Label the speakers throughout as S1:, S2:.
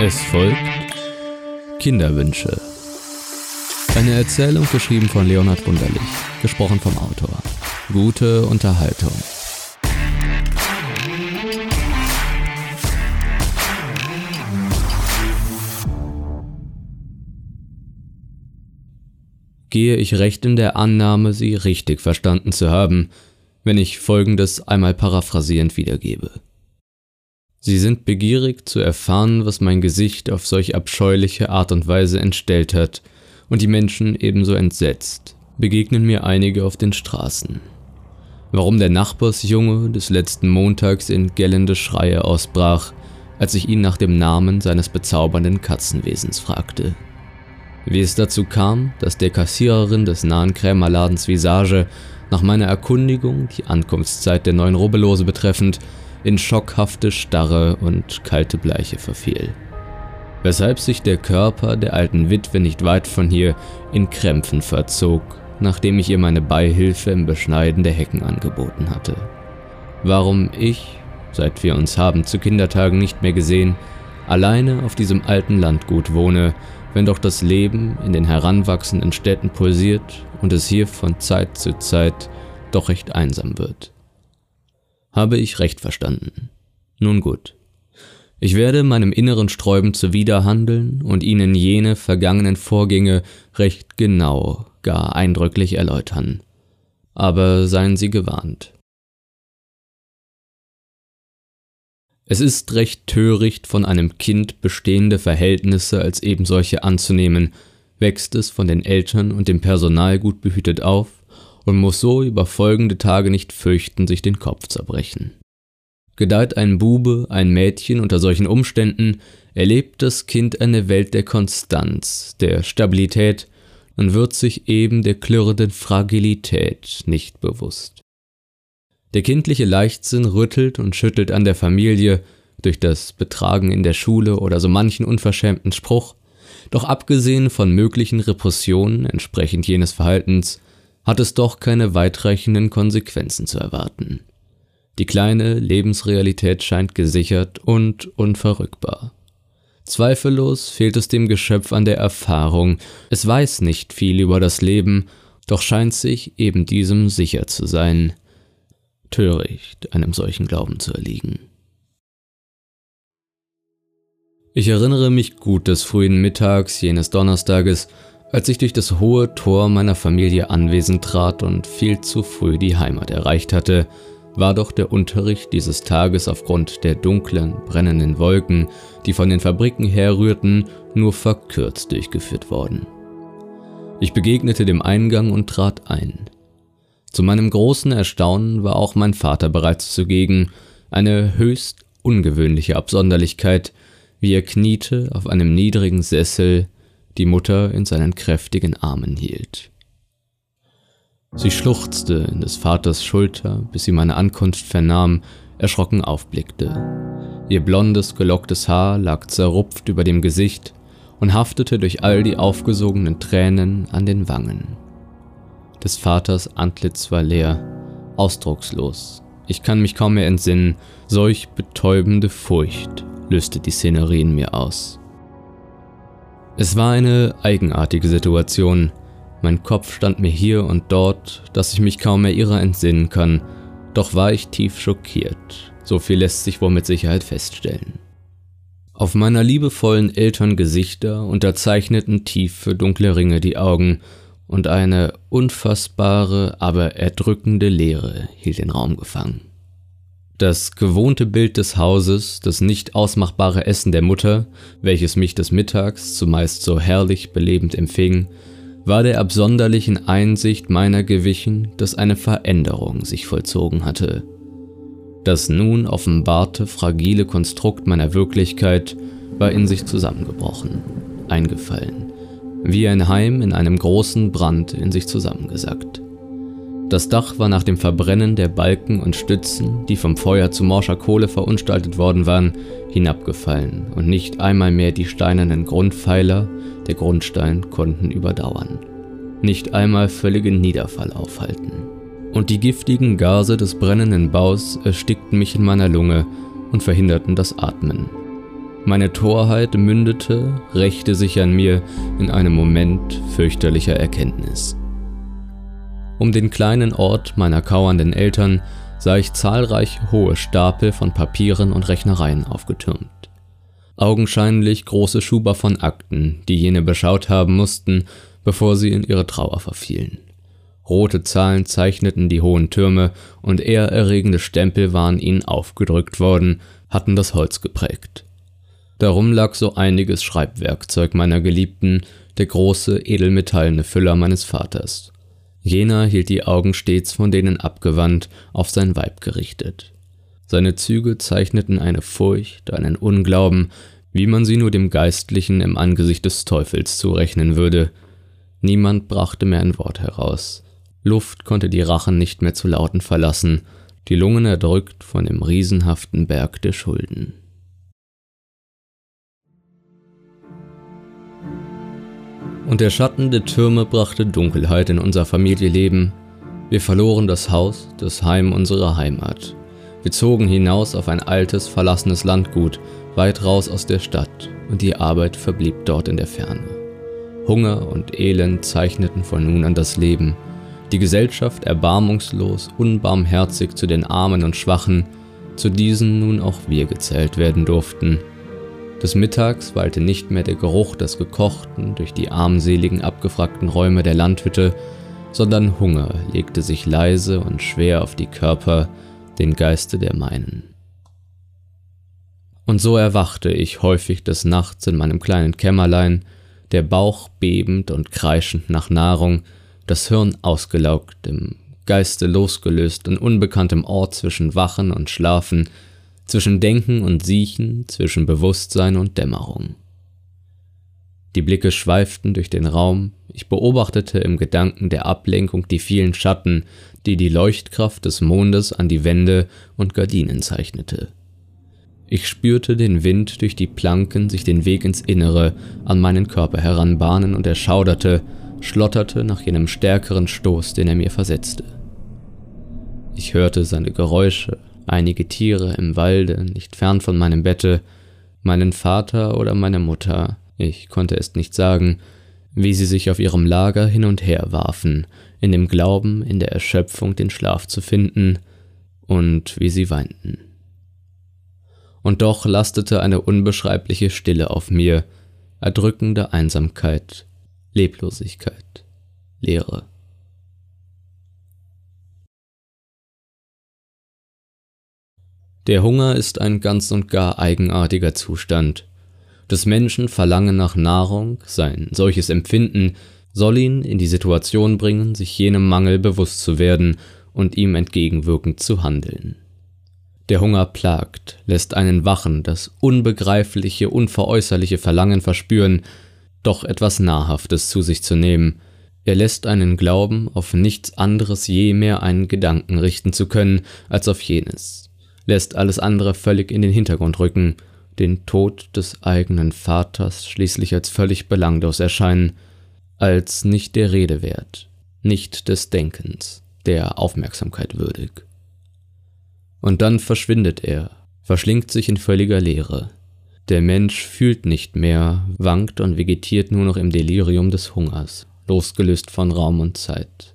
S1: Es folgt Kinderwünsche. Eine Erzählung geschrieben von Leonhard Wunderlich, gesprochen vom Autor. Gute Unterhaltung. Gehe ich recht in der Annahme, sie richtig verstanden zu haben, wenn ich Folgendes einmal paraphrasierend wiedergebe. Sie sind begierig zu erfahren, was mein Gesicht auf solch abscheuliche Art und Weise entstellt hat, und die Menschen ebenso entsetzt, begegnen mir einige auf den Straßen. Warum der Nachbarsjunge des letzten Montags in gellende Schreie ausbrach, als ich ihn nach dem Namen seines bezaubernden Katzenwesens fragte. Wie es dazu kam, dass der Kassiererin des nahen Krämerladens Visage nach meiner Erkundigung die Ankunftszeit der neuen Rubbellose betreffend in schockhafte Starre und kalte Bleiche verfiel. Weshalb sich der Körper der alten Witwe nicht weit von hier in Krämpfen verzog, nachdem ich ihr meine Beihilfe im Beschneiden der Hecken angeboten hatte. Warum ich, seit wir uns haben zu Kindertagen nicht mehr gesehen, alleine auf diesem alten Landgut wohne, wenn doch das Leben in den heranwachsenden Städten pulsiert und es hier von Zeit zu Zeit doch recht einsam wird. Habe ich recht verstanden? Nun gut. Ich werde meinem inneren Sträuben zuwiderhandeln und Ihnen jene vergangenen Vorgänge recht genau, gar eindrücklich erläutern. Aber seien Sie gewarnt. Es ist recht töricht, von einem Kind bestehende Verhältnisse als ebensolche anzunehmen, wächst es von den Eltern und dem Personal gut behütet auf und muss so über folgende Tage nicht fürchten, sich den Kopf zerbrechen. Gedeiht ein Bube, ein Mädchen unter solchen Umständen, erlebt das Kind eine Welt der Konstanz, der Stabilität und wird sich eben der klirrenden Fragilität nicht bewusst. Der kindliche Leichtsinn rüttelt und schüttelt an der Familie durch das Betragen in der Schule oder so manchen unverschämten Spruch, doch abgesehen von möglichen Repressionen entsprechend jenes Verhaltens hat es doch keine weitreichenden Konsequenzen zu erwarten. Die kleine Lebensrealität scheint gesichert und unverrückbar. Zweifellos fehlt es dem Geschöpf an der Erfahrung, es weiß nicht viel über das Leben, doch scheint sich eben diesem sicher zu sein. Töricht, einem solchen Glauben zu erliegen. Ich erinnere mich gut des frühen Mittags jenes Donnerstages, als ich durch das hohe Tor meiner Familie anwesend trat und viel zu früh die Heimat erreicht hatte, war doch der Unterricht dieses Tages aufgrund der dunklen, brennenden Wolken, die von den Fabriken herrührten, nur verkürzt durchgeführt worden. Ich begegnete dem Eingang und trat ein. Zu meinem großen Erstaunen war auch mein Vater bereits zugegen, eine höchst ungewöhnliche Absonderlichkeit, wie er kniete auf einem niedrigen Sessel, die Mutter in seinen kräftigen Armen hielt. Sie schluchzte in des Vaters Schulter, bis sie meine Ankunft vernahm, erschrocken aufblickte. Ihr blondes, gelocktes Haar lag zerrupft über dem Gesicht und haftete durch all die aufgesogenen Tränen an den Wangen. Des Vaters Antlitz war leer, ausdruckslos. Ich kann mich kaum mehr entsinnen, solch betäubende Furcht löste die Szenerie in mir aus. Es war eine eigenartige Situation. Mein Kopf stand mir hier und dort, dass ich mich kaum mehr ihrer entsinnen kann, doch war ich tief schockiert. So viel lässt sich wohl mit Sicherheit feststellen. Auf meiner liebevollen Elterngesichter unterzeichneten tiefe dunkle Ringe die Augen und eine unfassbare, aber erdrückende Leere hielt den Raum gefangen. Das gewohnte Bild des Hauses, das nicht ausmachbare Essen der Mutter, welches mich des Mittags zumeist so herrlich belebend empfing, war der absonderlichen Einsicht meiner gewichen, dass eine Veränderung sich vollzogen hatte. Das nun offenbarte fragile Konstrukt meiner Wirklichkeit war in sich zusammengebrochen, eingefallen, wie ein Heim in einem großen Brand in sich zusammengesackt. Das Dach war nach dem Verbrennen der Balken und Stützen, die vom Feuer zu morscher Kohle verunstaltet worden waren, hinabgefallen und nicht einmal mehr die steinernen Grundpfeiler, der Grundstein, konnten überdauern. Nicht einmal völligen Niederfall aufhalten. Und die giftigen Gase des brennenden Baus erstickten mich in meiner Lunge und verhinderten das Atmen. Meine Torheit mündete, rächte sich an mir in einem Moment fürchterlicher Erkenntnis. Um den kleinen Ort meiner kauernden Eltern sah ich zahlreiche hohe Stapel von Papieren und Rechnereien aufgetürmt. Augenscheinlich große Schuber von Akten, die jene beschaut haben mussten, bevor sie in ihre Trauer verfielen. Rote Zahlen zeichneten die hohen Türme und ehrerregende Stempel waren ihnen aufgedrückt worden, hatten das Holz geprägt. Darum lag so einiges Schreibwerkzeug meiner Geliebten, der große edelmetallene Füller meines Vaters. Jener hielt die Augen stets von denen abgewandt auf sein Weib gerichtet. Seine Züge zeichneten eine Furcht, einen Unglauben, wie man sie nur dem Geistlichen im Angesicht des Teufels zurechnen würde. Niemand brachte mehr ein Wort heraus. Luft konnte die Rachen nicht mehr zu lauten verlassen, die Lungen erdrückt von dem riesenhaften Berg der Schulden. Und der Schatten der Türme brachte Dunkelheit in unser Familienleben. Wir verloren das Haus, das Heim unserer Heimat. Wir zogen hinaus auf ein altes, verlassenes Landgut, weit raus aus der Stadt, und die Arbeit verblieb dort in der Ferne. Hunger und Elend zeichneten von nun an das Leben, die Gesellschaft erbarmungslos, unbarmherzig zu den Armen und Schwachen, zu diesen nun auch wir gezählt werden durften, des Mittags wallte nicht mehr der Geruch des Gekochten durch die armseligen abgefragten Räume der Landhütte, sondern Hunger legte sich leise und schwer auf die Körper, den Geiste der meinen. Und so erwachte ich häufig des Nachts in meinem kleinen Kämmerlein, der Bauch bebend und kreischend nach Nahrung, das Hirn ausgelaugt, im Geiste losgelöst an unbekanntem Ort zwischen Wachen und Schlafen, zwischen Denken und Siechen, zwischen Bewusstsein und Dämmerung. Die Blicke schweiften durch den Raum, ich beobachtete im Gedanken der Ablenkung die vielen Schatten, die die Leuchtkraft des Mondes an die Wände und Gardinen zeichnete. Ich spürte den Wind durch die Planken sich den Weg ins Innere an meinen Körper heranbahnen und er schauderte, schlotterte nach jenem stärkeren Stoß, den er mir versetzte. Ich hörte seine Geräusche, einige Tiere im Walde, nicht fern von meinem Bette, meinen Vater oder meine Mutter, ich konnte es nicht sagen, wie sie sich auf ihrem Lager hin und her warfen, in dem Glauben, in der Erschöpfung den Schlaf zu finden, und wie sie weinten. Und doch lastete eine unbeschreibliche Stille auf mir, erdrückende Einsamkeit, Leblosigkeit, Leere. Der Hunger ist ein ganz und gar eigenartiger Zustand. Des Menschen Verlangen nach Nahrung, sein solches Empfinden, soll ihn in die Situation bringen, sich jenem Mangel bewusst zu werden und ihm entgegenwirkend zu handeln. Der Hunger plagt, lässt einen wachen, das unbegreifliche, unveräußerliche Verlangen verspüren, doch etwas Nahrhaftes zu sich zu nehmen. Er lässt einen glauben, auf nichts anderes je mehr einen Gedanken richten zu können als auf jenes lässt alles andere völlig in den Hintergrund rücken, den Tod des eigenen Vaters schließlich als völlig belanglos erscheinen, als nicht der Rede wert, nicht des Denkens, der Aufmerksamkeit würdig. Und dann verschwindet er, verschlingt sich in völliger Leere. Der Mensch fühlt nicht mehr, wankt und vegetiert nur noch im Delirium des Hungers, losgelöst von Raum und Zeit.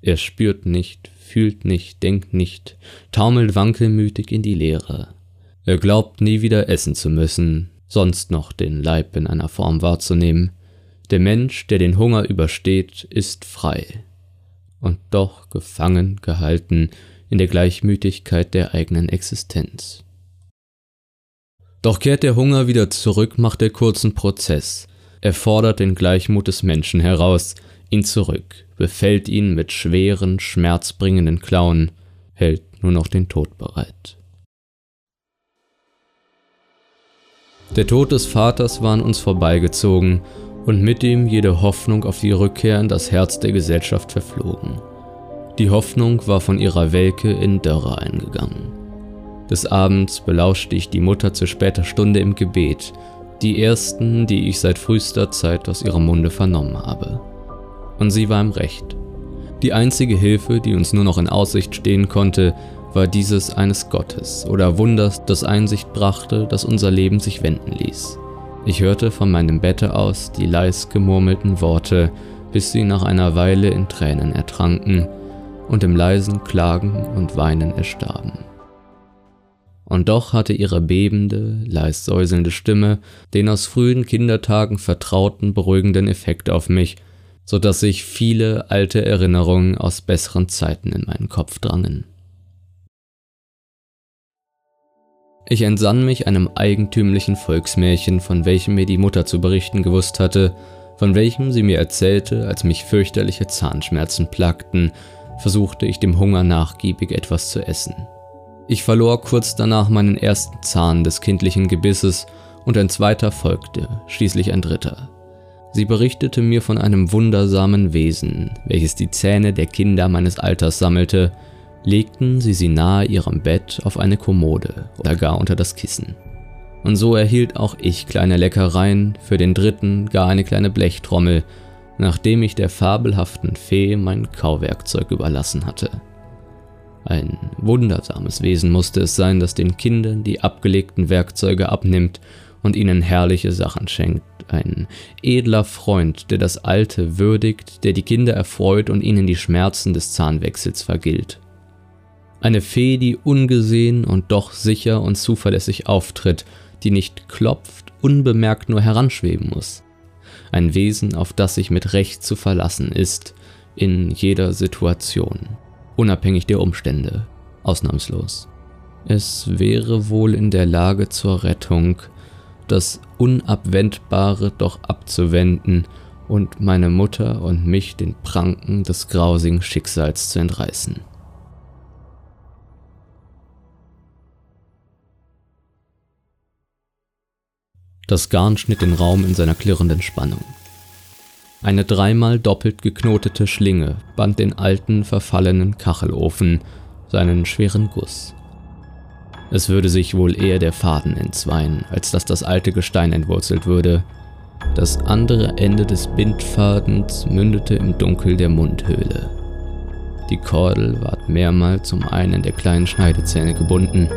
S1: Er spürt nicht, fühlt nicht, denkt nicht, taumelt wankelmütig in die Leere. Er glaubt nie wieder essen zu müssen, sonst noch den Leib in einer Form wahrzunehmen. Der Mensch, der den Hunger übersteht, ist frei und doch gefangen gehalten in der Gleichmütigkeit der eigenen Existenz. Doch kehrt der Hunger wieder zurück, macht er kurzen Prozess. Er fordert den Gleichmut des Menschen heraus, ihn zurück, befällt ihn mit schweren, schmerzbringenden Klauen, hält nur noch den Tod bereit. Der Tod des Vaters war an uns vorbeigezogen und mit ihm jede Hoffnung auf die Rückkehr in das Herz der Gesellschaft verflogen. Die Hoffnung war von ihrer Welke in Dörre eingegangen. Des Abends belauschte ich die Mutter zu später Stunde im Gebet, die ersten, die ich seit frühester Zeit aus ihrem Munde vernommen habe und sie war im Recht. Die einzige Hilfe, die uns nur noch in Aussicht stehen konnte, war dieses eines Gottes oder Wunders, das Einsicht brachte, dass unser Leben sich wenden ließ. Ich hörte von meinem Bette aus die leis gemurmelten Worte, bis sie nach einer Weile in Tränen ertranken und im leisen Klagen und Weinen erstarben. Und doch hatte ihre bebende, leis säuselnde Stimme den aus frühen Kindertagen vertrauten, beruhigenden Effekt auf mich, so dass sich viele alte Erinnerungen aus besseren Zeiten in meinen Kopf drangen. Ich entsann mich einem eigentümlichen Volksmärchen, von welchem mir die Mutter zu berichten gewusst hatte, von welchem sie mir erzählte, als mich fürchterliche Zahnschmerzen plagten, versuchte ich dem Hunger nachgiebig etwas zu essen. Ich verlor kurz danach meinen ersten Zahn des kindlichen Gebisses und ein zweiter folgte, schließlich ein dritter. Sie berichtete mir von einem wundersamen Wesen, welches die Zähne der Kinder meines Alters sammelte, legten sie sie nahe ihrem Bett auf eine Kommode oder gar unter das Kissen. Und so erhielt auch ich kleine Leckereien, für den dritten gar eine kleine Blechtrommel, nachdem ich der fabelhaften Fee mein Kauwerkzeug überlassen hatte. Ein wundersames Wesen musste es sein, das den Kindern die abgelegten Werkzeuge abnimmt und ihnen herrliche Sachen schenkt. Ein edler Freund, der das Alte würdigt, der die Kinder erfreut und ihnen die Schmerzen des Zahnwechsels vergilt. Eine Fee, die ungesehen und doch sicher und zuverlässig auftritt, die nicht klopft, unbemerkt nur heranschweben muss. Ein Wesen, auf das sich mit Recht zu verlassen ist, in jeder Situation, unabhängig der Umstände, ausnahmslos. Es wäre wohl in der Lage zur Rettung, das Unabwendbare doch abzuwenden und meine Mutter und mich den Pranken des grausigen Schicksals zu entreißen. Das Garn schnitt den Raum in seiner klirrenden Spannung. Eine dreimal doppelt geknotete Schlinge band den alten, verfallenen Kachelofen, seinen schweren Guss. Es würde sich wohl eher der Faden entzweien, als dass das alte Gestein entwurzelt würde. Das andere Ende des Bindfadens mündete im Dunkel der Mundhöhle. Die Kordel ward mehrmals um einen der kleinen Schneidezähne gebunden,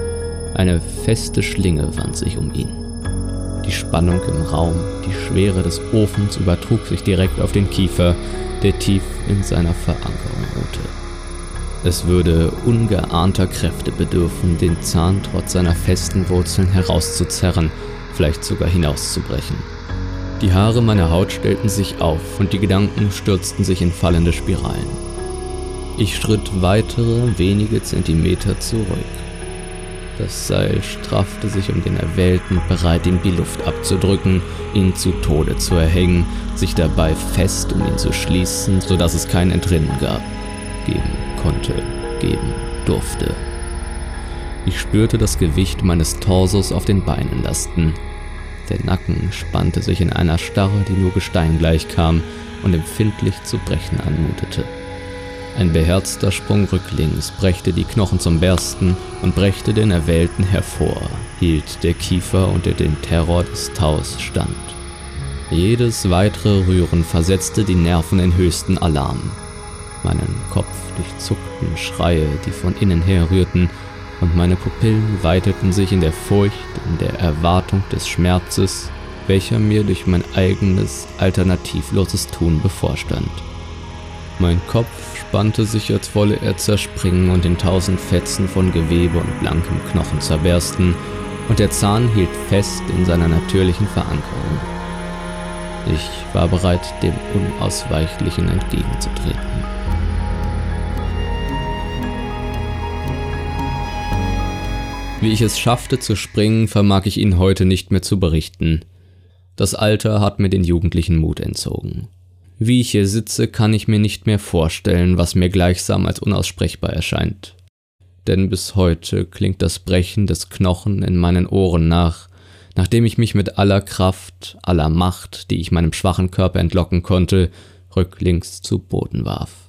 S1: eine feste Schlinge wand sich um ihn. Die Spannung im Raum, die Schwere des Ofens übertrug sich direkt auf den Kiefer, der tief in seiner Verankerung ruhte. Es würde ungeahnter Kräfte bedürfen, den Zahn trotz seiner festen Wurzeln herauszuzerren, vielleicht sogar hinauszubrechen. Die Haare meiner Haut stellten sich auf und die Gedanken stürzten sich in fallende Spiralen. Ich schritt weitere wenige Zentimeter zurück. Das Seil straffte sich um den Erwählten, bereit, ihm die Luft abzudrücken, ihn zu Tode zu erhängen, sich dabei fest um ihn zu schließen, sodass es kein Entrinnen gab, geben konnte, geben durfte. Ich spürte das Gewicht meines Torsos auf den Beinen lasten. Der Nacken spannte sich in einer Starre, die nur Gestein gleichkam und empfindlich zu brechen anmutete. Ein beherzter Sprung rücklings brächte die Knochen zum Bersten und brächte den Erwählten hervor, hielt der Kiefer unter dem Terror des Taus stand. Jedes weitere Rühren versetzte die Nerven in höchsten Alarm. Meinen Kopf durchzuckten Schreie, die von innen her rührten, und meine Pupillen weiteten sich in der Furcht, in der Erwartung des Schmerzes, welcher mir durch mein eigenes, alternativloses Tun bevorstand. Mein Kopf spannte sich, als wolle er zerspringen und in tausend Fetzen von Gewebe und blankem Knochen zerbersten, und der Zahn hielt fest in seiner natürlichen Verankerung. Ich war bereit, dem Unausweichlichen entgegenzutreten. Wie ich es schaffte zu springen, vermag ich Ihnen heute nicht mehr zu berichten. Das Alter hat mir den jugendlichen Mut entzogen. Wie ich hier sitze, kann ich mir nicht mehr vorstellen, was mir gleichsam als unaussprechbar erscheint. Denn bis heute klingt das Brechen des Knochen in meinen Ohren nach, nachdem ich mich mit aller Kraft, aller Macht, die ich meinem schwachen Körper entlocken konnte, rücklings zu Boden warf.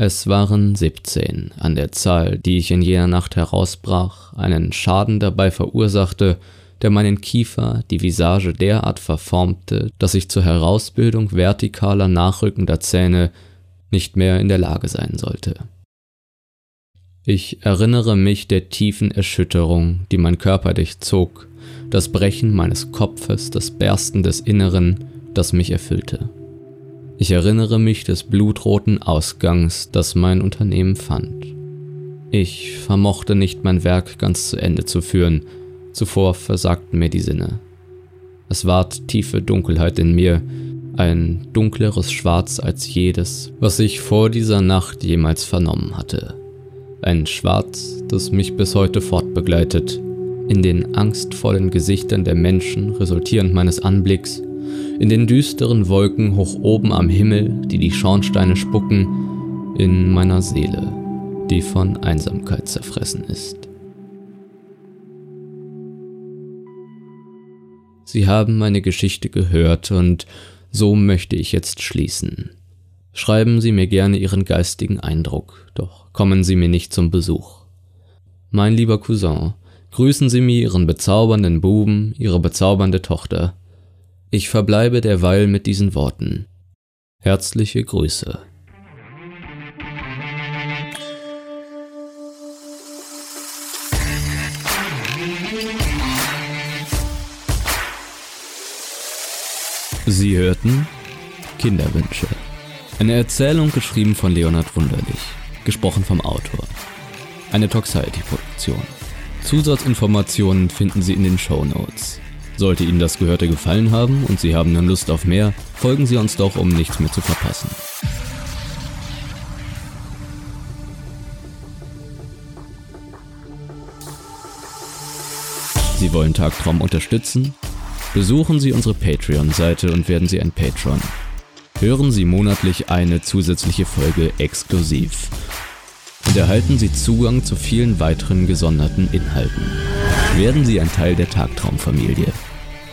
S1: Es waren 17 an der Zahl, die ich in jener Nacht herausbrach, einen Schaden dabei verursachte, der meinen Kiefer, die Visage derart verformte, dass ich zur Herausbildung vertikaler nachrückender Zähne nicht mehr in der Lage sein sollte. Ich erinnere mich der tiefen Erschütterung, die mein Körper durchzog, das Brechen meines Kopfes, das Bersten des Inneren, das mich erfüllte. Ich erinnere mich des blutroten Ausgangs, das mein Unternehmen fand. Ich vermochte nicht mein Werk ganz zu Ende zu führen, zuvor versagten mir die Sinne. Es ward tiefe Dunkelheit in mir, ein dunkleres Schwarz als jedes, was ich vor dieser Nacht jemals vernommen hatte. Ein Schwarz, das mich bis heute fortbegleitet, in den angstvollen Gesichtern der Menschen resultierend meines Anblicks, in den düsteren Wolken hoch oben am Himmel, die die Schornsteine spucken, in meiner Seele, die von Einsamkeit zerfressen ist. Sie haben meine Geschichte gehört und so möchte ich jetzt schließen. Schreiben Sie mir gerne Ihren geistigen Eindruck, doch kommen Sie mir nicht zum Besuch. Mein lieber Cousin, grüßen Sie mir Ihren bezaubernden Buben, Ihre bezaubernde Tochter. Ich verbleibe derweil mit diesen Worten. Herzliche Grüße. Sie hörten Kinderwünsche. Eine Erzählung geschrieben von Leonhard Wunderlich, gesprochen vom Autor. Eine Toxiety-Produktion. Zusatzinformationen finden Sie in den Show Notes. Sollte Ihnen das Gehörte gefallen haben und Sie haben nun Lust auf mehr, folgen Sie uns doch, um nichts mehr zu verpassen. Sie wollen Tagtraum unterstützen? Besuchen Sie unsere Patreon-Seite und werden Sie ein Patron. Hören Sie monatlich eine zusätzliche Folge exklusiv und erhalten Sie Zugang zu vielen weiteren gesonderten Inhalten. Werden Sie ein Teil der Tagtraumfamilie.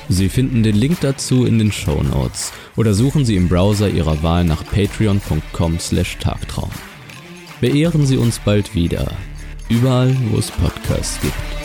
S1: Sie finden den Link dazu in den Show Notes oder suchen Sie im Browser Ihrer Wahl nach patreon.com/tagtraum. Beehren Sie uns bald wieder, überall wo es Podcasts gibt.